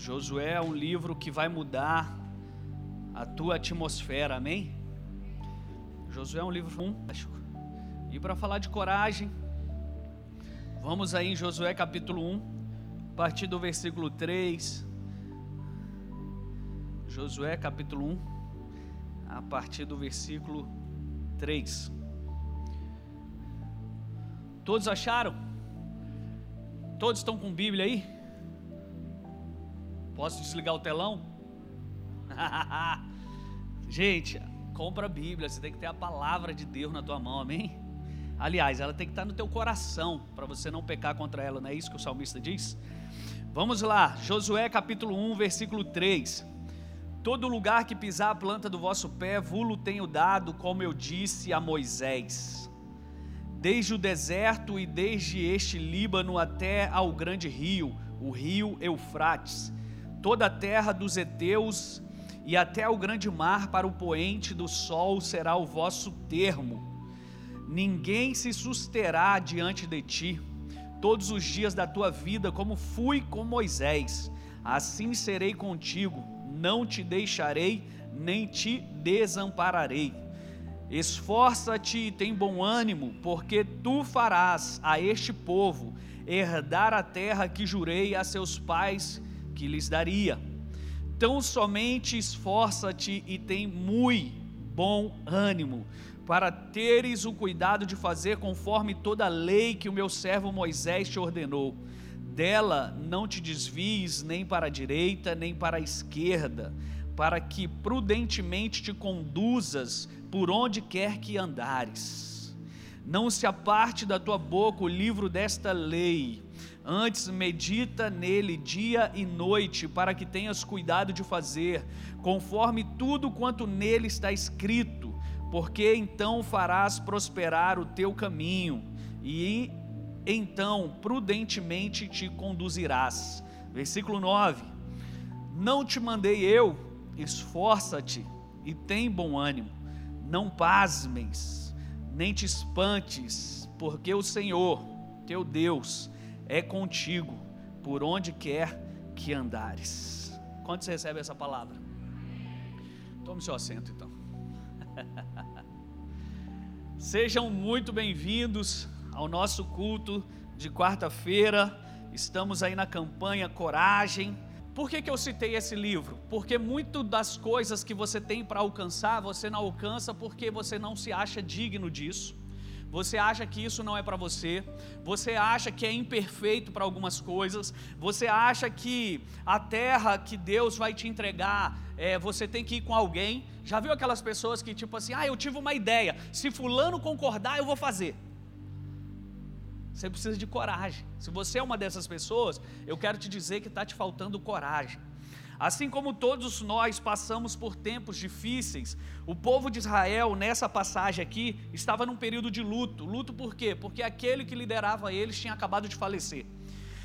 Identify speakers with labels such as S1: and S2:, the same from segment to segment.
S1: Josué é um livro que vai mudar a tua atmosfera, amém? Josué é um livro fantástico. E para falar de coragem, vamos aí em Josué capítulo 1, a partir do versículo 3. Josué capítulo 1, a partir do versículo 3. Todos acharam? Todos estão com Bíblia aí? Posso desligar o telão? Gente, compra a Bíblia, você tem que ter a palavra de Deus na tua mão, amém? Aliás, ela tem que estar no teu coração para você não pecar contra ela, não é isso que o salmista diz? Vamos lá, Josué capítulo 1, versículo 3. Todo lugar que pisar a planta do vosso pé, vulo tenho dado, como eu disse a Moisés. Desde o deserto e desde este Líbano até ao grande rio, o rio Eufrates, toda a terra dos heteus e até o grande mar para o poente do sol será o vosso termo. Ninguém se susterá diante de ti todos os dias da tua vida, como fui com Moisés. Assim serei contigo, não te deixarei, nem te desampararei. Esforça-te e tem bom ânimo, porque tu farás a este povo herdar a terra que jurei a seus pais que lhes daria Tão somente esforça-te e tem muito bom ânimo, para teres o cuidado de fazer conforme toda a lei que o meu servo Moisés te ordenou. Dela não te desvies nem para a direita, nem para a esquerda, para que prudentemente te conduzas por onde quer que andares. Não se aparte da tua boca o livro desta lei, Antes, medita nele dia e noite, para que tenhas cuidado de fazer, conforme tudo quanto nele está escrito, porque então farás prosperar o teu caminho, e então prudentemente te conduzirás. Versículo 9: Não te mandei eu, esforça-te e tem bom ânimo, não pasmes, nem te espantes, porque o Senhor, teu Deus, é contigo por onde quer que andares. Quando você recebe essa palavra? Tome seu assento então. Sejam muito bem-vindos ao nosso culto de quarta-feira. Estamos aí na campanha Coragem. Por que, que eu citei esse livro? Porque muito das coisas que você tem para alcançar, você não alcança porque você não se acha digno disso você acha que isso não é para você, você acha que é imperfeito para algumas coisas, você acha que a terra que Deus vai te entregar, é, você tem que ir com alguém. Já viu aquelas pessoas que, tipo assim, ah, eu tive uma ideia, se Fulano concordar, eu vou fazer. Você precisa de coragem. Se você é uma dessas pessoas, eu quero te dizer que está te faltando coragem. Assim como todos nós passamos por tempos difíceis, o povo de Israel, nessa passagem aqui, estava num período de luto. Luto por quê? Porque aquele que liderava eles tinha acabado de falecer.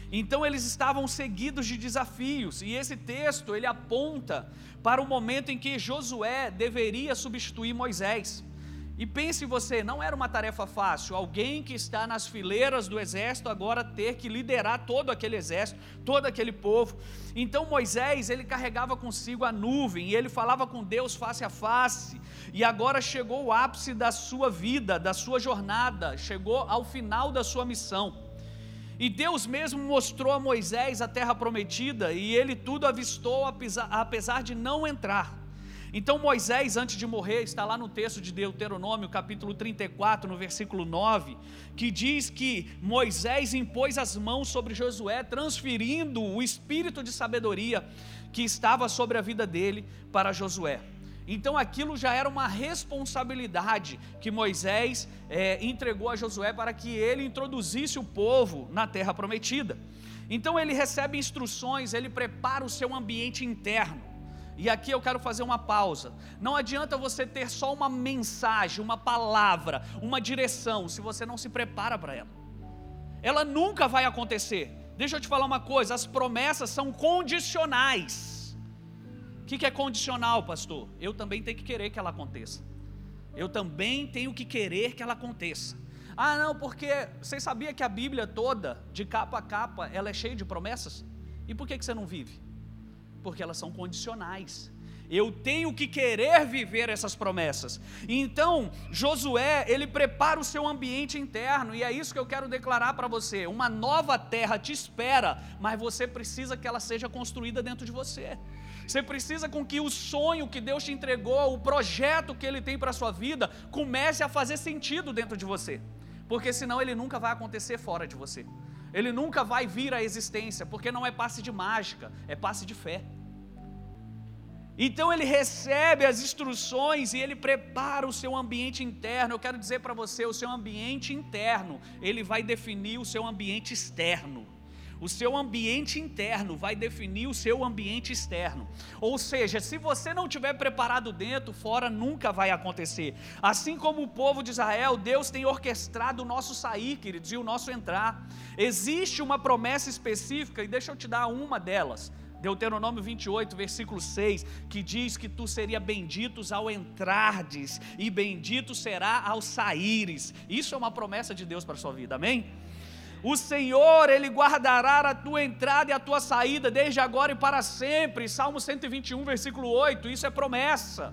S1: Então eles estavam seguidos de desafios, e esse texto ele aponta para o momento em que Josué deveria substituir Moisés. E pense você, não era uma tarefa fácil, alguém que está nas fileiras do exército agora ter que liderar todo aquele exército, todo aquele povo. Então Moisés, ele carregava consigo a nuvem e ele falava com Deus face a face. E agora chegou o ápice da sua vida, da sua jornada, chegou ao final da sua missão. E Deus mesmo mostrou a Moisés a terra prometida e ele tudo avistou apesar de não entrar. Então Moisés, antes de morrer, está lá no texto de Deuteronômio, capítulo 34, no versículo 9, que diz que Moisés impôs as mãos sobre Josué, transferindo o espírito de sabedoria que estava sobre a vida dele para Josué. Então aquilo já era uma responsabilidade que Moisés é, entregou a Josué para que ele introduzisse o povo na terra prometida. Então ele recebe instruções, ele prepara o seu ambiente interno. E aqui eu quero fazer uma pausa. Não adianta você ter só uma mensagem, uma palavra, uma direção, se você não se prepara para ela. Ela nunca vai acontecer. Deixa eu te falar uma coisa: as promessas são condicionais. O que é condicional, pastor? Eu também tenho que querer que ela aconteça. Eu também tenho que querer que ela aconteça. Ah, não, porque você sabia que a Bíblia toda, de capa a capa, ela é cheia de promessas? E por que, que você não vive? Porque elas são condicionais. Eu tenho que querer viver essas promessas. Então, Josué, ele prepara o seu ambiente interno, e é isso que eu quero declarar para você. Uma nova terra te espera, mas você precisa que ela seja construída dentro de você. Você precisa com que o sonho que Deus te entregou, o projeto que Ele tem para a sua vida, comece a fazer sentido dentro de você. Porque senão ele nunca vai acontecer fora de você. Ele nunca vai vir à existência, porque não é passe de mágica, é passe de fé. Então ele recebe as instruções e ele prepara o seu ambiente interno. Eu quero dizer para você, o seu ambiente interno, ele vai definir o seu ambiente externo. O seu ambiente interno vai definir o seu ambiente externo. Ou seja, se você não tiver preparado dentro, fora nunca vai acontecer. Assim como o povo de Israel, Deus tem orquestrado o nosso sair, queridos, e o nosso entrar. Existe uma promessa específica, e deixa eu te dar uma delas. Deuteronômio 28, versículo 6, que diz que tu seria benditos ao entrardes e bendito será ao saíres. Isso é uma promessa de Deus para a sua vida, amém? O Senhor, Ele guardará a tua entrada e a tua saída, desde agora e para sempre. Salmo 121, versículo 8, isso é promessa.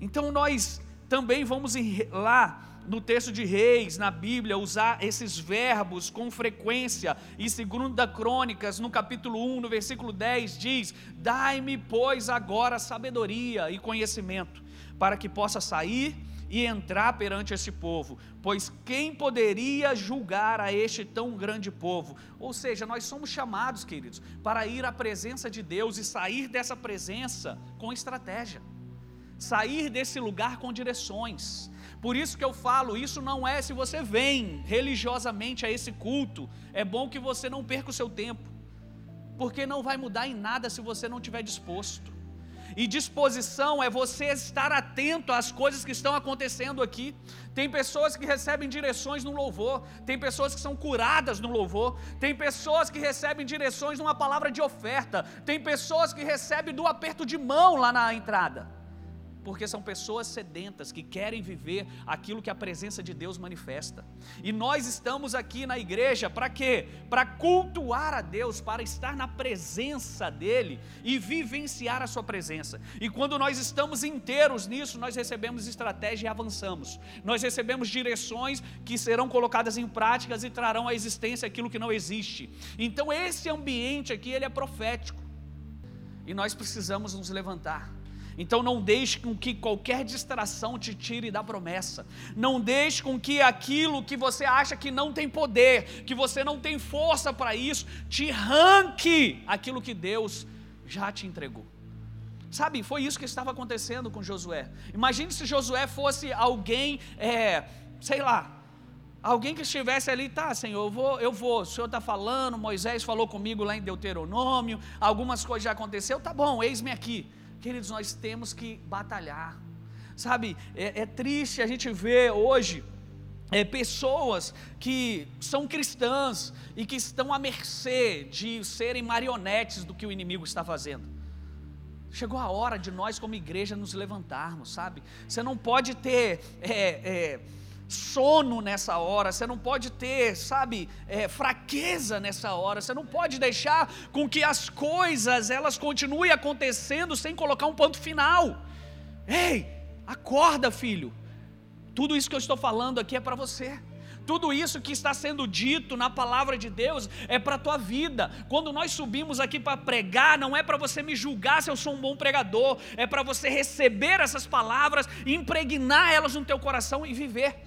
S1: Então nós também vamos lá no texto de Reis, na Bíblia, usar esses verbos com frequência. E segundo da Crônicas, no capítulo 1, no versículo 10, diz: Dai-me, pois, agora sabedoria e conhecimento, para que possa sair e entrar perante esse povo, pois quem poderia julgar a este tão grande povo? Ou seja, nós somos chamados, queridos, para ir à presença de Deus e sair dessa presença com estratégia, sair desse lugar com direções. Por isso que eu falo, isso não é se você vem religiosamente a esse culto, é bom que você não perca o seu tempo, porque não vai mudar em nada se você não estiver disposto. E disposição é você estar atento às coisas que estão acontecendo aqui. Tem pessoas que recebem direções no louvor, tem pessoas que são curadas no louvor, tem pessoas que recebem direções numa palavra de oferta, tem pessoas que recebem do aperto de mão lá na entrada porque são pessoas sedentas que querem viver aquilo que a presença de Deus manifesta. E nós estamos aqui na igreja para quê? Para cultuar a Deus, para estar na presença dEle e vivenciar a Sua presença. E quando nós estamos inteiros nisso, nós recebemos estratégia e avançamos. Nós recebemos direções que serão colocadas em práticas e trarão à existência aquilo que não existe. Então esse ambiente aqui, ele é profético. E nós precisamos nos levantar então não deixe com que qualquer distração te tire da promessa. Não deixe com que aquilo que você acha que não tem poder, que você não tem força para isso, te ranque aquilo que Deus já te entregou. Sabe, foi isso que estava acontecendo com Josué. Imagine se Josué fosse alguém, é, sei lá, alguém que estivesse ali, tá, Senhor, eu vou, eu vou, o Senhor está falando, Moisés falou comigo lá em Deuteronômio, algumas coisas já aconteceu, tá bom, eis-me aqui. Queridos, nós temos que batalhar. Sabe, é, é triste a gente ver hoje é, pessoas que são cristãs e que estão à mercê de serem marionetes do que o inimigo está fazendo. Chegou a hora de nós, como igreja, nos levantarmos, sabe? Você não pode ter é, é, sono nessa hora, você não pode ter, sabe, é, fraqueza nessa hora, você não pode deixar com que as coisas elas continuem acontecendo sem colocar um ponto final. Ei, acorda, filho. Tudo isso que eu estou falando aqui é para você. Tudo isso que está sendo dito na palavra de Deus é para a tua vida. Quando nós subimos aqui para pregar, não é para você me julgar se eu sou um bom pregador, é para você receber essas palavras, impregnar elas no teu coração e viver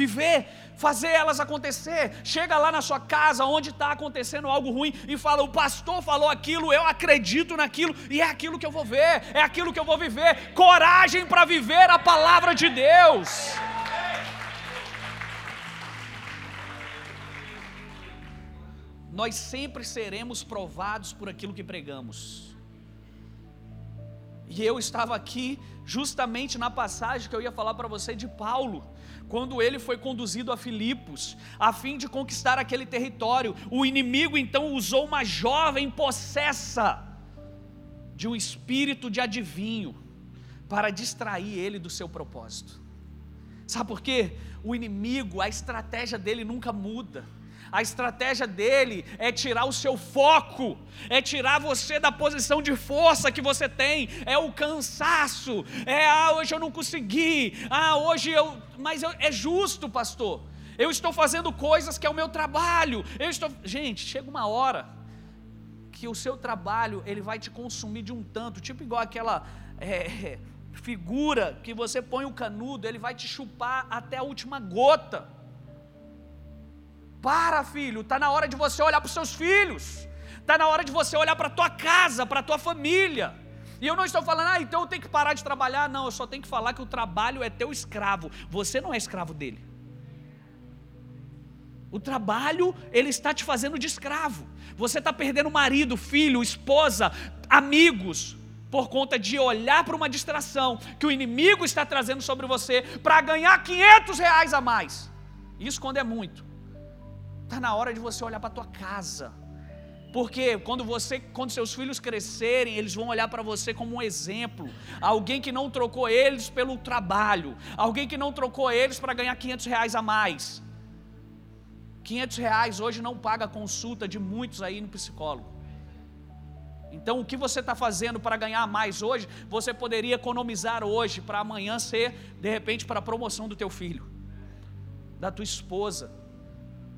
S1: viver, fazer elas acontecer. Chega lá na sua casa, onde está acontecendo algo ruim, e fala: O pastor falou aquilo, eu acredito naquilo, e é aquilo que eu vou ver, é aquilo que eu vou viver. Coragem para viver a palavra de Deus. Nós sempre seremos provados por aquilo que pregamos. E eu estava aqui justamente na passagem que eu ia falar para você de Paulo quando ele foi conduzido a Filipos, a fim de conquistar aquele território, o inimigo então usou uma jovem possessa de um espírito de adivinho para distrair ele do seu propósito. Sabe por quê? O inimigo, a estratégia dele nunca muda. A estratégia dele é tirar o seu foco, é tirar você da posição de força que você tem, é o cansaço, é ah, hoje eu não consegui, ah, hoje eu. Mas eu, é justo, pastor. Eu estou fazendo coisas que é o meu trabalho. Eu estou. Gente, chega uma hora que o seu trabalho ele vai te consumir de um tanto, tipo igual aquela. É, figura que você põe o canudo, ele vai te chupar até a última gota. Para, filho, está na hora de você olhar para os seus filhos, está na hora de você olhar para a tua casa, para a tua família. E eu não estou falando, ah, então eu tenho que parar de trabalhar. Não, eu só tenho que falar que o trabalho é teu escravo. Você não é escravo dele. O trabalho, ele está te fazendo de escravo. Você está perdendo marido, filho, esposa, amigos, por conta de olhar para uma distração que o inimigo está trazendo sobre você para ganhar 500 reais a mais. Isso quando é muito. Está na hora de você olhar para a tua casa. Porque quando você, quando seus filhos crescerem, eles vão olhar para você como um exemplo. Alguém que não trocou eles pelo trabalho. Alguém que não trocou eles para ganhar 500 reais a mais. 500 reais hoje não paga a consulta de muitos aí no psicólogo. Então, o que você está fazendo para ganhar mais hoje, você poderia economizar hoje para amanhã ser, de repente, para a promoção do teu filho, da tua esposa,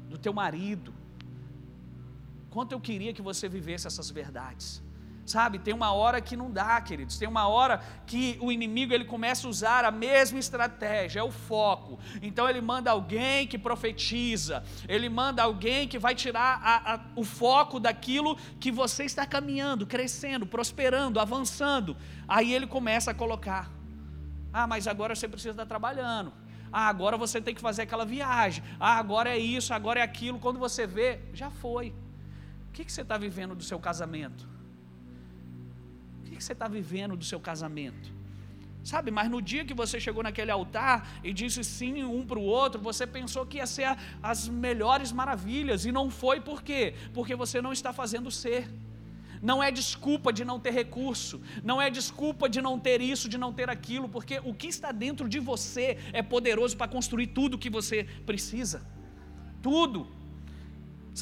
S1: do teu marido. Quanto eu queria que você vivesse essas verdades. Sabe, tem uma hora que não dá, queridos. Tem uma hora que o inimigo ele começa a usar a mesma estratégia, é o foco. Então ele manda alguém que profetiza, ele manda alguém que vai tirar a, a, o foco daquilo que você está caminhando, crescendo, prosperando, avançando. Aí ele começa a colocar: ah, mas agora você precisa estar trabalhando. Ah, agora você tem que fazer aquela viagem. Ah, agora é isso, agora é aquilo. Quando você vê, já foi. O que, que você está vivendo do seu casamento? que você está vivendo do seu casamento? Sabe, mas no dia que você chegou naquele altar e disse sim um para o outro, você pensou que ia ser as melhores maravilhas, e não foi por quê? Porque você não está fazendo ser. Não é desculpa de não ter recurso, não é desculpa de não ter isso, de não ter aquilo, porque o que está dentro de você é poderoso para construir tudo o que você precisa. Tudo.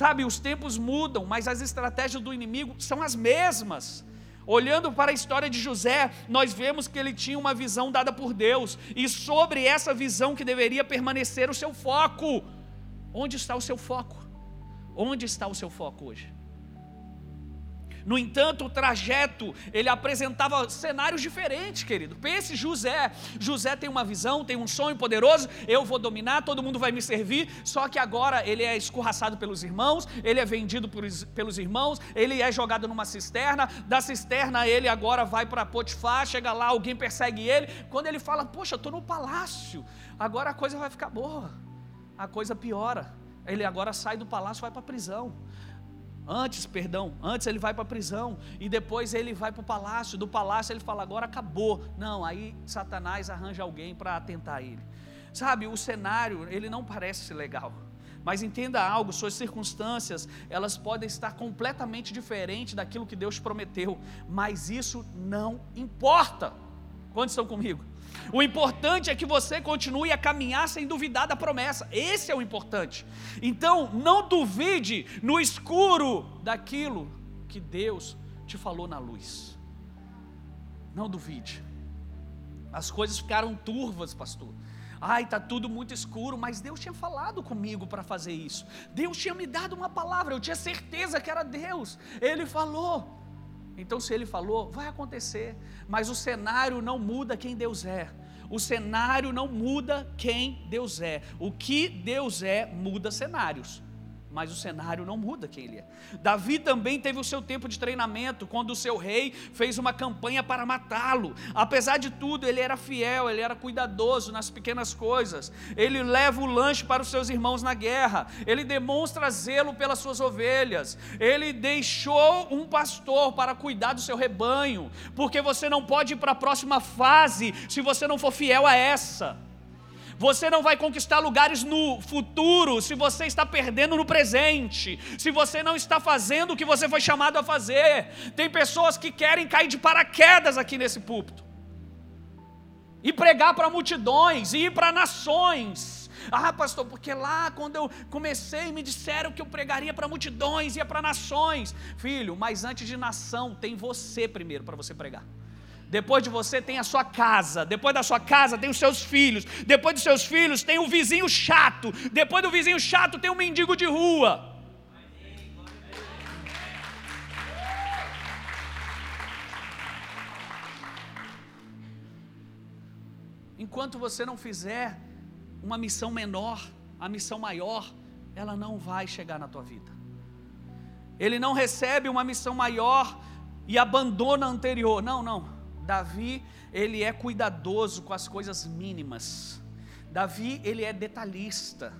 S1: Sabe, os tempos mudam, mas as estratégias do inimigo são as mesmas. Olhando para a história de José, nós vemos que ele tinha uma visão dada por Deus, e sobre essa visão que deveria permanecer o seu foco. Onde está o seu foco? Onde está o seu foco hoje? No entanto, o trajeto, ele apresentava cenários diferentes, querido. Pense José. José tem uma visão, tem um sonho poderoso, eu vou dominar, todo mundo vai me servir, só que agora ele é escorraçado pelos irmãos, ele é vendido pelos irmãos, ele é jogado numa cisterna, da cisterna ele agora vai para Potifar, chega lá, alguém persegue ele. Quando ele fala, poxa, estou no palácio, agora a coisa vai ficar boa. A coisa piora. Ele agora sai do palácio vai para a prisão. Antes, perdão, antes ele vai para a prisão e depois ele vai para o palácio. Do palácio ele fala: agora acabou. Não, aí Satanás arranja alguém para atentar ele. Sabe, o cenário ele não parece legal. Mas entenda algo, suas circunstâncias, elas podem estar completamente diferentes daquilo que Deus prometeu, mas isso não importa. Quantos estão comigo? O importante é que você continue a caminhar sem duvidar da promessa. Esse é o importante. Então, não duvide no escuro daquilo que Deus te falou na luz. Não duvide. As coisas ficaram turvas, pastor. Ai, está tudo muito escuro, mas Deus tinha falado comigo para fazer isso. Deus tinha me dado uma palavra, eu tinha certeza que era Deus. Ele falou. Então, se ele falou, vai acontecer, mas o cenário não muda quem Deus é. O cenário não muda quem Deus é. O que Deus é muda cenários mas o cenário não muda quem ele é. Davi também teve o seu tempo de treinamento, quando o seu rei fez uma campanha para matá-lo. Apesar de tudo, ele era fiel, ele era cuidadoso nas pequenas coisas. Ele leva o lanche para os seus irmãos na guerra, ele demonstra zelo pelas suas ovelhas, ele deixou um pastor para cuidar do seu rebanho, porque você não pode ir para a próxima fase se você não for fiel a essa. Você não vai conquistar lugares no futuro se você está perdendo no presente, se você não está fazendo o que você foi chamado a fazer. Tem pessoas que querem cair de paraquedas aqui nesse púlpito e pregar para multidões, e ir para nações, Ah, pastor, porque lá quando eu comecei me disseram que eu pregaria para multidões, ia para nações. Filho, mas antes de nação tem você primeiro para você pregar. Depois de você tem a sua casa, depois da sua casa tem os seus filhos, depois dos seus filhos tem o vizinho chato, depois do vizinho chato tem o mendigo de rua. Enquanto você não fizer uma missão menor, a missão maior, ela não vai chegar na tua vida. Ele não recebe uma missão maior e abandona a anterior. Não, não. Davi, ele é cuidadoso com as coisas mínimas. Davi, ele é detalhista.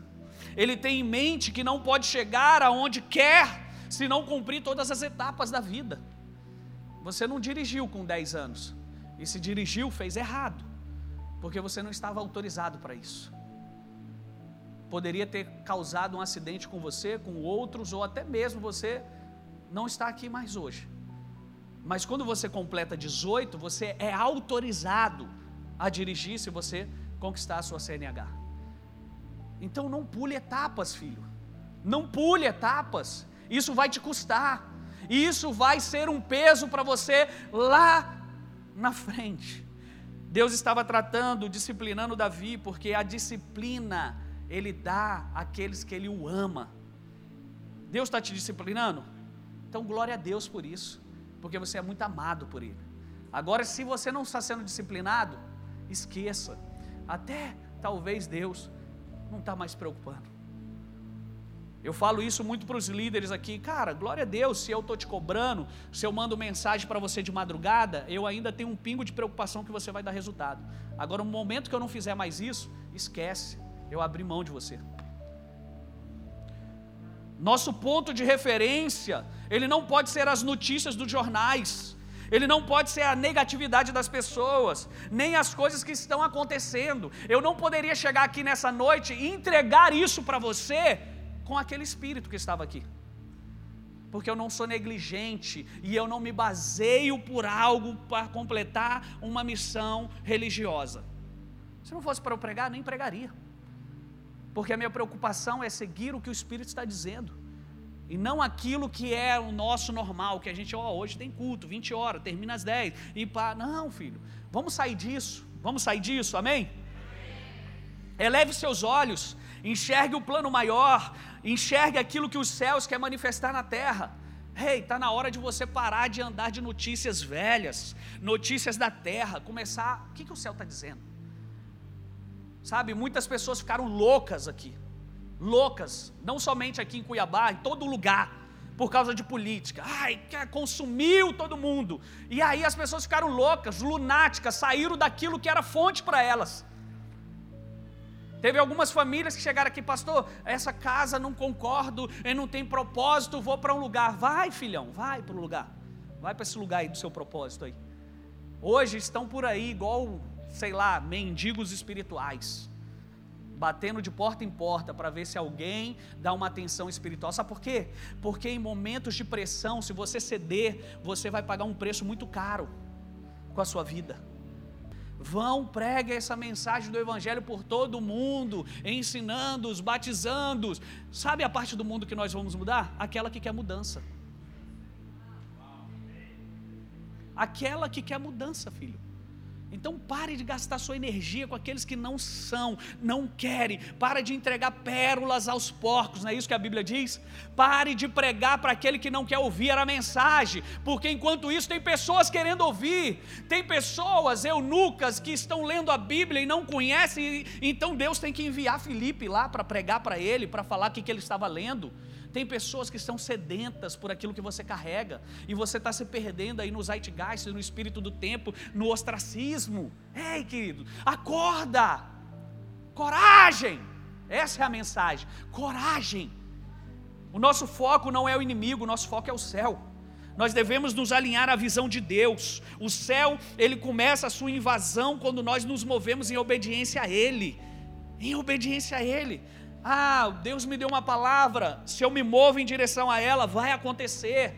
S1: Ele tem em mente que não pode chegar aonde quer se não cumprir todas as etapas da vida. Você não dirigiu com 10 anos. E se dirigiu, fez errado porque você não estava autorizado para isso. Poderia ter causado um acidente com você, com outros, ou até mesmo você não está aqui mais hoje. Mas quando você completa 18, você é autorizado a dirigir se você conquistar a sua CNH. Então não pule etapas, filho. Não pule etapas. Isso vai te custar. Isso vai ser um peso para você lá na frente. Deus estava tratando, disciplinando Davi, porque a disciplina ele dá àqueles que ele o ama. Deus está te disciplinando? Então glória a Deus por isso, porque você é muito amado por Ele. Agora, se você não está sendo disciplinado, esqueça. Até talvez Deus não está mais preocupando. Eu falo isso muito para os líderes aqui, cara, glória a Deus, se eu estou te cobrando, se eu mando mensagem para você de madrugada, eu ainda tenho um pingo de preocupação que você vai dar resultado. Agora, no momento que eu não fizer mais isso, esquece, eu abri mão de você. Nosso ponto de referência, ele não pode ser as notícias dos jornais, ele não pode ser a negatividade das pessoas, nem as coisas que estão acontecendo. Eu não poderia chegar aqui nessa noite e entregar isso para você com aquele espírito que estava aqui. Porque eu não sou negligente e eu não me baseio por algo para completar uma missão religiosa. Se não fosse para eu pregar, nem pregaria. Porque a minha preocupação é seguir o que o Espírito está dizendo. E não aquilo que é o nosso normal, que a gente, ó, hoje tem culto, 20 horas, termina às 10. E pá, não, filho, vamos sair disso. Vamos sair disso, amém? Eleve seus olhos, enxergue o plano maior, enxergue aquilo que os céus quer manifestar na terra. Ei, hey, está na hora de você parar de andar de notícias velhas, notícias da terra, começar. O que, que o céu está dizendo? Sabe, muitas pessoas ficaram loucas aqui, loucas, não somente aqui em Cuiabá, em todo lugar, por causa de política. Ai, consumiu todo mundo. E aí as pessoas ficaram loucas, lunáticas, saíram daquilo que era fonte para elas. Teve algumas famílias que chegaram aqui, pastor, essa casa não concordo, eu não tem propósito, vou para um lugar. Vai, filhão, vai para o lugar. Vai para esse lugar aí do seu propósito aí. Hoje estão por aí igual, sei lá, mendigos espirituais. Batendo de porta em porta para ver se alguém dá uma atenção espiritual. Sabe por quê? Porque em momentos de pressão, se você ceder, você vai pagar um preço muito caro com a sua vida. Vão, pregue essa mensagem do Evangelho por todo o mundo, ensinando-os, batizando-os. Sabe a parte do mundo que nós vamos mudar? Aquela que quer mudança. Aquela que quer mudança, filho. Então pare de gastar sua energia com aqueles que não são, não querem. Pare de entregar pérolas aos porcos, não é isso que a Bíblia diz? Pare de pregar para aquele que não quer ouvir a mensagem, porque enquanto isso tem pessoas querendo ouvir, tem pessoas eunucas que estão lendo a Bíblia e não conhecem, então Deus tem que enviar Felipe lá para pregar para ele, para falar o que, que ele estava lendo. Tem pessoas que estão sedentas por aquilo que você carrega, e você está se perdendo aí no zeitgeist, no espírito do tempo, no ostracismo. Ei, querido, acorda! Coragem! Essa é a mensagem. Coragem! O nosso foco não é o inimigo, o nosso foco é o céu. Nós devemos nos alinhar à visão de Deus. O céu, ele começa a sua invasão quando nós nos movemos em obediência a Ele. Em obediência a Ele. Ah, Deus me deu uma palavra, se eu me movo em direção a ela, vai acontecer.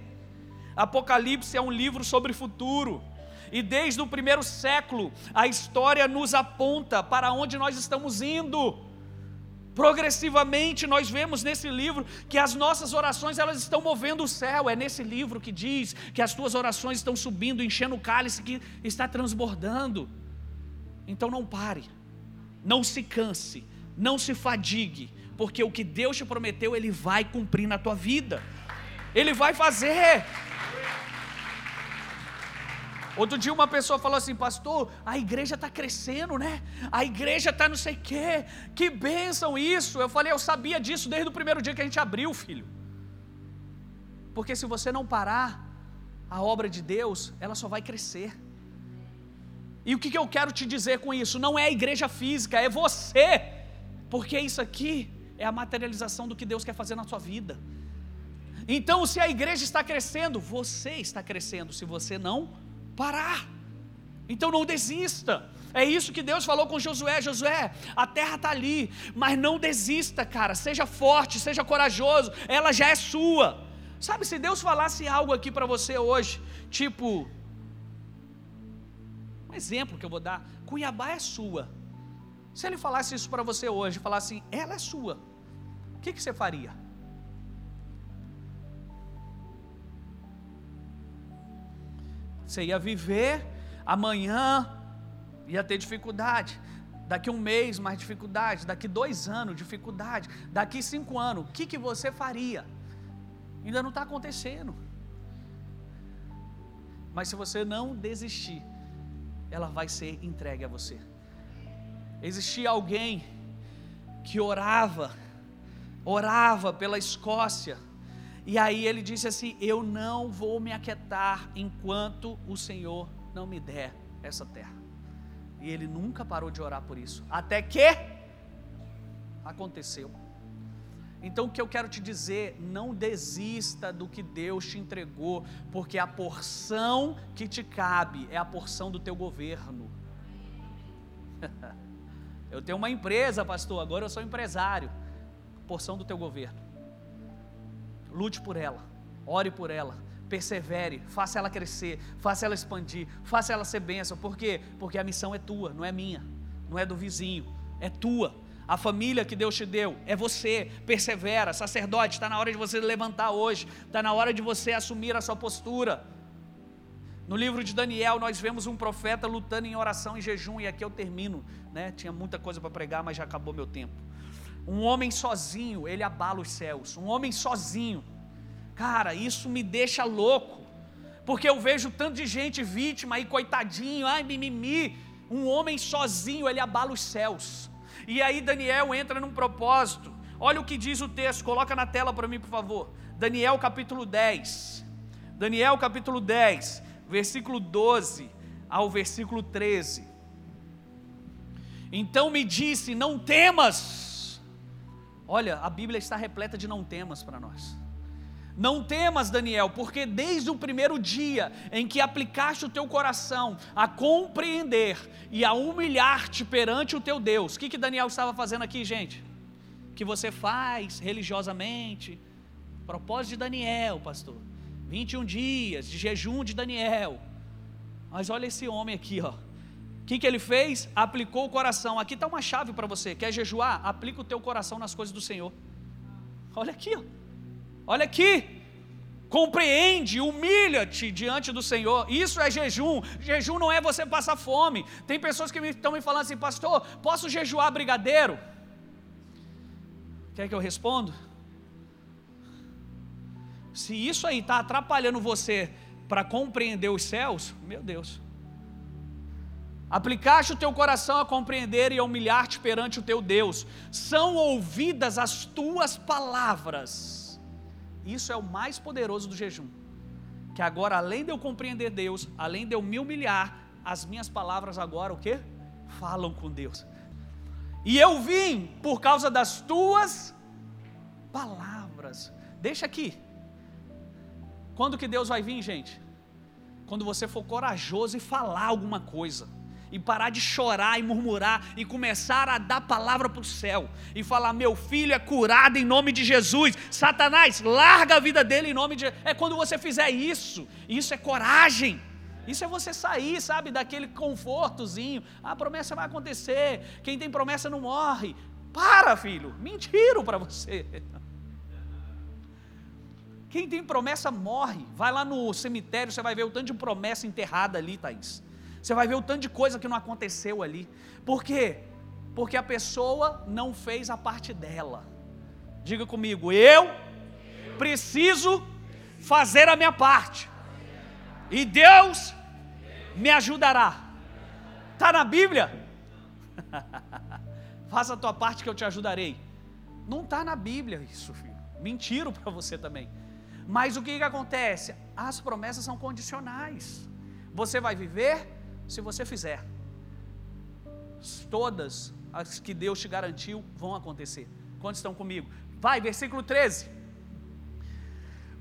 S1: Apocalipse é um livro sobre futuro. E desde o primeiro século, a história nos aponta para onde nós estamos indo. Progressivamente nós vemos nesse livro que as nossas orações elas estão movendo o céu. É nesse livro que diz que as tuas orações estão subindo, enchendo o cálice que está transbordando. Então não pare, não se canse, não se fadigue, porque o que Deus te prometeu Ele vai cumprir na tua vida. Ele vai fazer. Outro dia uma pessoa falou assim, pastor, a igreja está crescendo, né? A igreja está não sei o quê, que bênção isso. Eu falei, eu sabia disso desde o primeiro dia que a gente abriu, filho. Porque se você não parar, a obra de Deus, ela só vai crescer. E o que, que eu quero te dizer com isso? Não é a igreja física, é você. Porque isso aqui é a materialização do que Deus quer fazer na sua vida. Então, se a igreja está crescendo, você está crescendo. Se você não parar. Então não desista. É isso que Deus falou com Josué: Josué, a terra está ali, mas não desista, cara. Seja forte, seja corajoso, ela já é sua. Sabe, se Deus falasse algo aqui para você hoje, tipo, um exemplo que eu vou dar: Cuiabá é sua. Se ele falasse isso para você hoje, falasse, ela é sua, o que, que você faria? Você ia viver, amanhã ia ter dificuldade. Daqui um mês, mais dificuldade. Daqui dois anos, dificuldade. Daqui cinco anos, o que, que você faria? Ainda não está acontecendo. Mas se você não desistir, ela vai ser entregue a você. Existia alguém que orava, orava pela Escócia, e aí ele disse assim: Eu não vou me aquietar enquanto o Senhor não me der essa terra. E ele nunca parou de orar por isso, até que aconteceu. Então o que eu quero te dizer, não desista do que Deus te entregou, porque a porção que te cabe é a porção do teu governo. eu tenho uma empresa, pastor, agora eu sou empresário. Porção do teu governo lute por ela, ore por ela, persevere, faça ela crescer, faça ela expandir, faça ela ser bênção. Por quê? Porque a missão é tua, não é minha, não é do vizinho, é tua. A família que Deus te deu é você, persevera, sacerdote, está na hora de você levantar hoje, está na hora de você assumir a sua postura. No livro de Daniel, nós vemos um profeta lutando em oração e jejum, e aqui eu termino, né? Tinha muita coisa para pregar, mas já acabou meu tempo. Um homem sozinho, ele abala os céus. Um homem sozinho. Cara, isso me deixa louco. Porque eu vejo tanto de gente vítima aí, coitadinho, ai, mimimi. Um homem sozinho, ele abala os céus. E aí Daniel entra num propósito. Olha o que diz o texto, coloca na tela para mim, por favor. Daniel capítulo 10. Daniel capítulo 10, versículo 12 ao versículo 13. Então me disse: Não temas Olha, a Bíblia está repleta de não temas para nós. Não temas, Daniel, porque desde o primeiro dia em que aplicaste o teu coração a compreender e a humilhar-te perante o teu Deus, o que, que Daniel estava fazendo aqui, gente? Que você faz religiosamente. Propósito de Daniel, pastor. 21 dias de jejum de Daniel. Mas olha esse homem aqui, ó. O que, que ele fez? Aplicou o coração. Aqui está uma chave para você. Quer jejuar? Aplica o teu coração nas coisas do Senhor. Olha aqui, ó. olha aqui. Compreende, humilha-te diante do Senhor. Isso é jejum. Jejum não é você passar fome. Tem pessoas que estão me, me falando assim, pastor, posso jejuar brigadeiro? Quer que eu respondo? Se isso aí está atrapalhando você para compreender os céus, meu Deus. Aplicaste o teu coração a compreender e a humilhar-te perante o teu Deus. São ouvidas as tuas palavras. Isso é o mais poderoso do jejum. Que agora, além de eu compreender Deus, além de eu me humilhar, as minhas palavras agora o que? Falam com Deus. E eu vim por causa das tuas palavras. Deixa aqui. Quando que Deus vai vir, gente? Quando você for corajoso e falar alguma coisa e parar de chorar e murmurar e começar a dar palavra para o céu e falar: meu filho é curado em nome de Jesus. Satanás, larga a vida dele em nome de. É quando você fizer isso, isso é coragem. Isso é você sair, sabe, daquele confortozinho. Ah, a promessa vai acontecer. Quem tem promessa não morre. Para, filho, mentiram para você. Quem tem promessa morre. Vai lá no cemitério, você vai ver o tanto de promessa enterrada ali, Thaís. Você vai ver o tanto de coisa que não aconteceu ali. Por quê? Porque a pessoa não fez a parte dela. Diga comigo, eu preciso fazer a minha parte. E Deus me ajudará. Está na Bíblia? Faça a tua parte que eu te ajudarei. Não está na Bíblia isso, filho. Mentiro para você também. Mas o que, que acontece? As promessas são condicionais. Você vai viver se você fizer. Todas as que Deus te garantiu vão acontecer. Quantos estão comigo? Vai, versículo 13.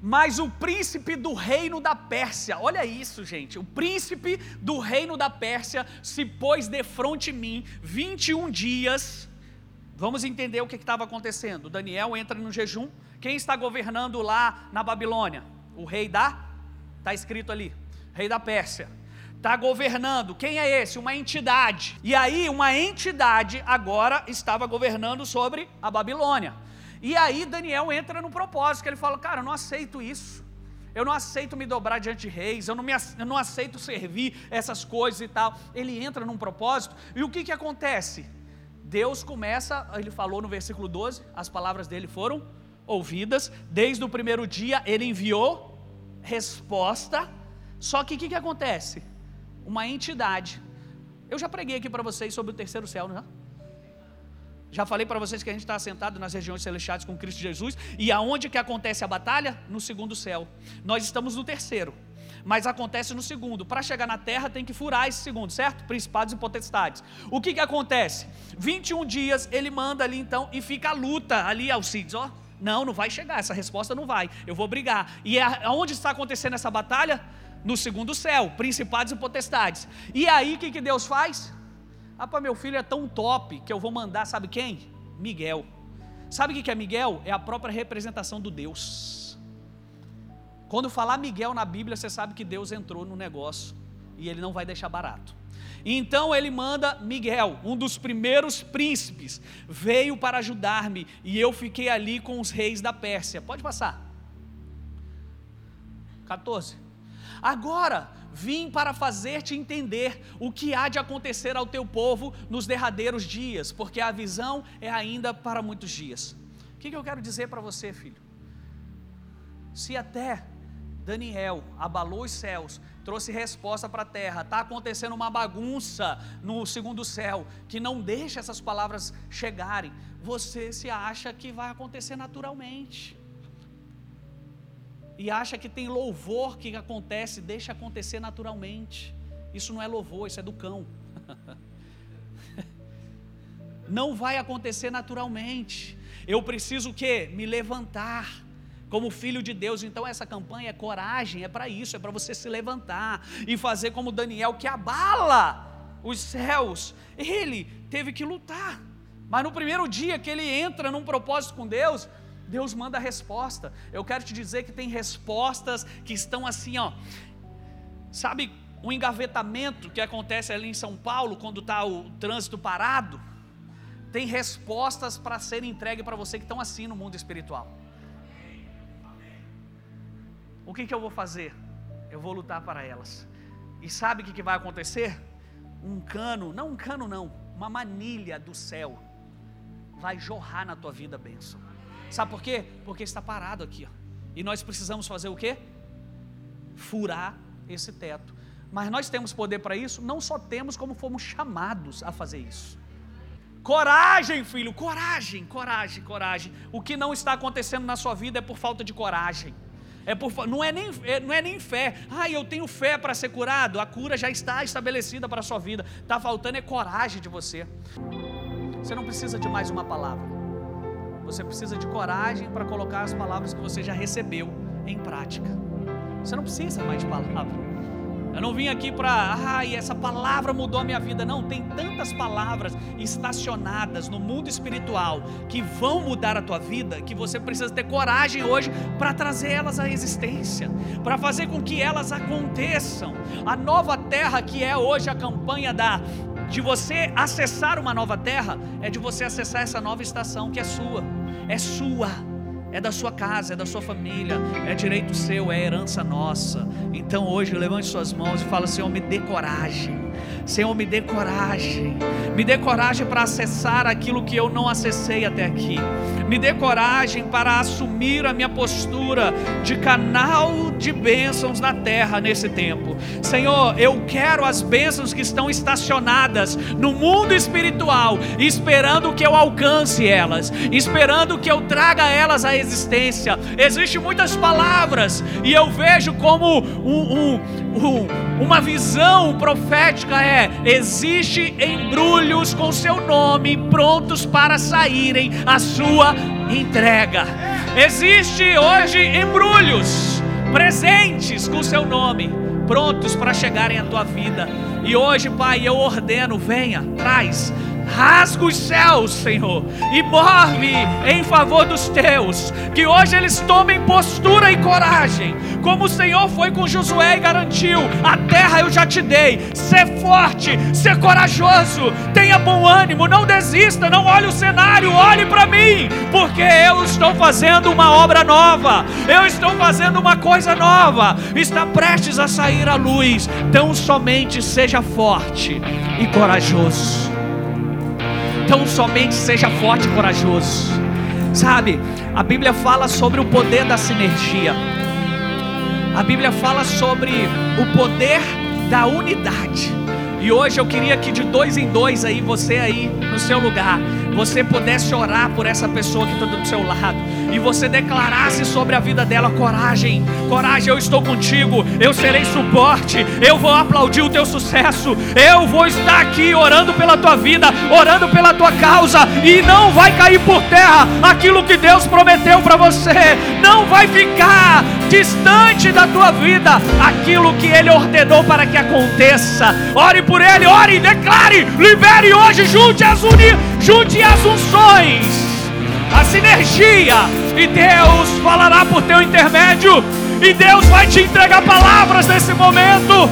S1: Mas o príncipe do reino da Pérsia, olha isso, gente. O príncipe do reino da Pérsia se pôs de frente em mim 21 dias. Vamos entender o que estava acontecendo. Daniel entra no jejum. Quem está governando lá na Babilônia? O rei da. Está escrito ali. Rei da Pérsia. Está governando. Quem é esse? Uma entidade. E aí, uma entidade agora estava governando sobre a Babilônia. E aí Daniel entra no propósito, que ele fala, cara, eu não aceito isso. Eu não aceito me dobrar diante de reis, eu não, me, eu não aceito servir essas coisas e tal. Ele entra num propósito, e o que, que acontece? Deus começa, ele falou no versículo 12, as palavras dele foram ouvidas, desde o primeiro dia ele enviou resposta, só que o que, que acontece? Uma entidade, eu já preguei aqui para vocês sobre o terceiro céu, não é? Já falei para vocês que a gente está assentado nas regiões celestiais com Cristo Jesus. E aonde que acontece a batalha? No segundo céu. Nós estamos no terceiro. Mas acontece no segundo. Para chegar na terra tem que furar esse segundo, certo? Principados e potestades. O que que acontece? 21 dias ele manda ali então e fica a luta ali, Alcides, ó. Não, não vai chegar, essa resposta não vai. Eu vou brigar. E é, aonde está acontecendo essa batalha? No segundo céu, principados e potestades. E aí o que, que Deus faz? Rapaz, meu filho é tão top que eu vou mandar, sabe quem? Miguel. Sabe o que é Miguel? É a própria representação do Deus. Quando falar Miguel na Bíblia, você sabe que Deus entrou no negócio e ele não vai deixar barato. Então ele manda Miguel, um dos primeiros príncipes, veio para ajudar-me e eu fiquei ali com os reis da Pérsia. Pode passar. 14. Agora vim para fazer-te entender o que há de acontecer ao teu povo nos derradeiros dias, porque a visão é ainda para muitos dias. O que, eu quero dizer para você, filho? Se até Daniel abalou os céus, trouxe resposta para a terra, está acontecendo uma bagunça no segundo céu, que não deixa essas palavras chegarem, você se acha que vai acontecer naturalmente e acha que tem louvor que acontece, deixa acontecer naturalmente. Isso não é louvor, isso é do cão. não vai acontecer naturalmente. Eu preciso o quê? Me levantar como filho de Deus. Então essa campanha é coragem, é para isso, é para você se levantar e fazer como Daniel que abala os céus. Ele teve que lutar. Mas no primeiro dia que ele entra num propósito com Deus, Deus manda a resposta. Eu quero te dizer que tem respostas que estão assim, ó. Sabe o engavetamento que acontece ali em São Paulo quando está o trânsito parado? Tem respostas para serem entregues para você que estão assim no mundo espiritual. O que, que eu vou fazer? Eu vou lutar para elas. E sabe o que, que vai acontecer? Um cano, não um cano não, uma manilha do céu vai jorrar na tua vida bênção. Sabe por quê? Porque está parado aqui. Ó. E nós precisamos fazer o quê? Furar esse teto. Mas nós temos poder para isso? Não só temos, como fomos chamados a fazer isso. Coragem, filho, coragem, coragem, coragem. O que não está acontecendo na sua vida é por falta de coragem. É por, não, é nem, é, não é nem fé. Ah, eu tenho fé para ser curado. A cura já está estabelecida para a sua vida. Está faltando é coragem de você. Você não precisa de mais uma palavra. Você precisa de coragem para colocar as palavras que você já recebeu em prática. Você não precisa mais de palavra. Eu não vim aqui para, ai, essa palavra mudou a minha vida. Não, tem tantas palavras estacionadas no mundo espiritual que vão mudar a tua vida, que você precisa ter coragem hoje para trazer elas à existência, para fazer com que elas aconteçam. A nova terra que é hoje a campanha da de você acessar uma nova terra é de você acessar essa nova estação que é sua. É sua é da sua casa, é da sua família, é direito seu, é herança nossa. Então hoje levante suas mãos e fala: Senhor, me dê coragem. Senhor, me dê coragem. Me dê coragem para acessar aquilo que eu não acessei até aqui. Me dê coragem para assumir a minha postura de canal de bênçãos na terra nesse tempo. Senhor, eu quero as bênçãos que estão estacionadas no mundo espiritual, esperando que eu alcance elas, esperando que eu traga elas à existência. Existem muitas palavras e eu vejo como um, um, um, uma visão profética é: existe embrulhos com seu nome prontos para saírem a sua entrega. Existe hoje embrulhos, presentes com seu nome, prontos para chegarem à tua vida. E hoje, Pai, eu ordeno, venha, traz rasga os céus, Senhor, e move em favor dos teus, que hoje eles tomem postura e coragem, como o Senhor foi com Josué e garantiu: a terra eu já te dei, ser forte, ser corajoso, tenha bom ânimo, não desista, não olhe o cenário, olhe para mim, porque eu estou fazendo uma obra nova, eu estou fazendo uma coisa nova, está prestes a sair à luz, tão somente seja forte e corajoso. Tão somente seja forte e corajoso. Sabe, a Bíblia fala sobre o poder da sinergia. A Bíblia fala sobre o poder da unidade. E hoje eu queria que de dois em dois aí, você aí no seu lugar, você pudesse orar por essa pessoa que está do seu lado e você declarasse sobre a vida dela coragem, coragem, eu estou contigo, eu serei suporte, eu vou aplaudir o teu sucesso, eu vou estar aqui orando pela tua vida, orando pela tua causa e não vai cair por terra aquilo que Deus prometeu para você, não vai ficar distante da tua vida aquilo que Ele ordenou para que aconteça. Ore por Ele, ore, declare, libere hoje, junte as uni, junte as unções a sinergia, e Deus falará por teu intermédio, e Deus vai te entregar palavras nesse momento.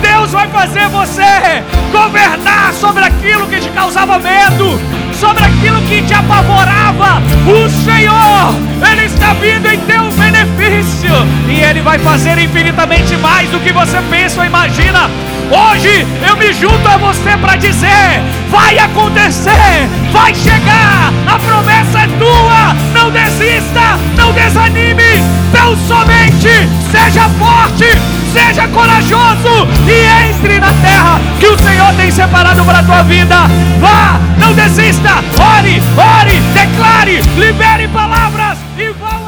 S1: Deus vai fazer você governar sobre aquilo que te causava medo, sobre aquilo que te apavorava. O Senhor, Ele está vindo em teu benefício e Ele vai fazer infinitamente mais do que você pensa ou imagina. Hoje eu me junto a você para dizer: vai acontecer, vai chegar, a promessa é tua. Não desista, não desanime, tão somente seja forte, seja corajoso e entre na terra que o Senhor tem separado para a tua vida. Vá, não desista, ore, ore, declare, libere palavras e vá.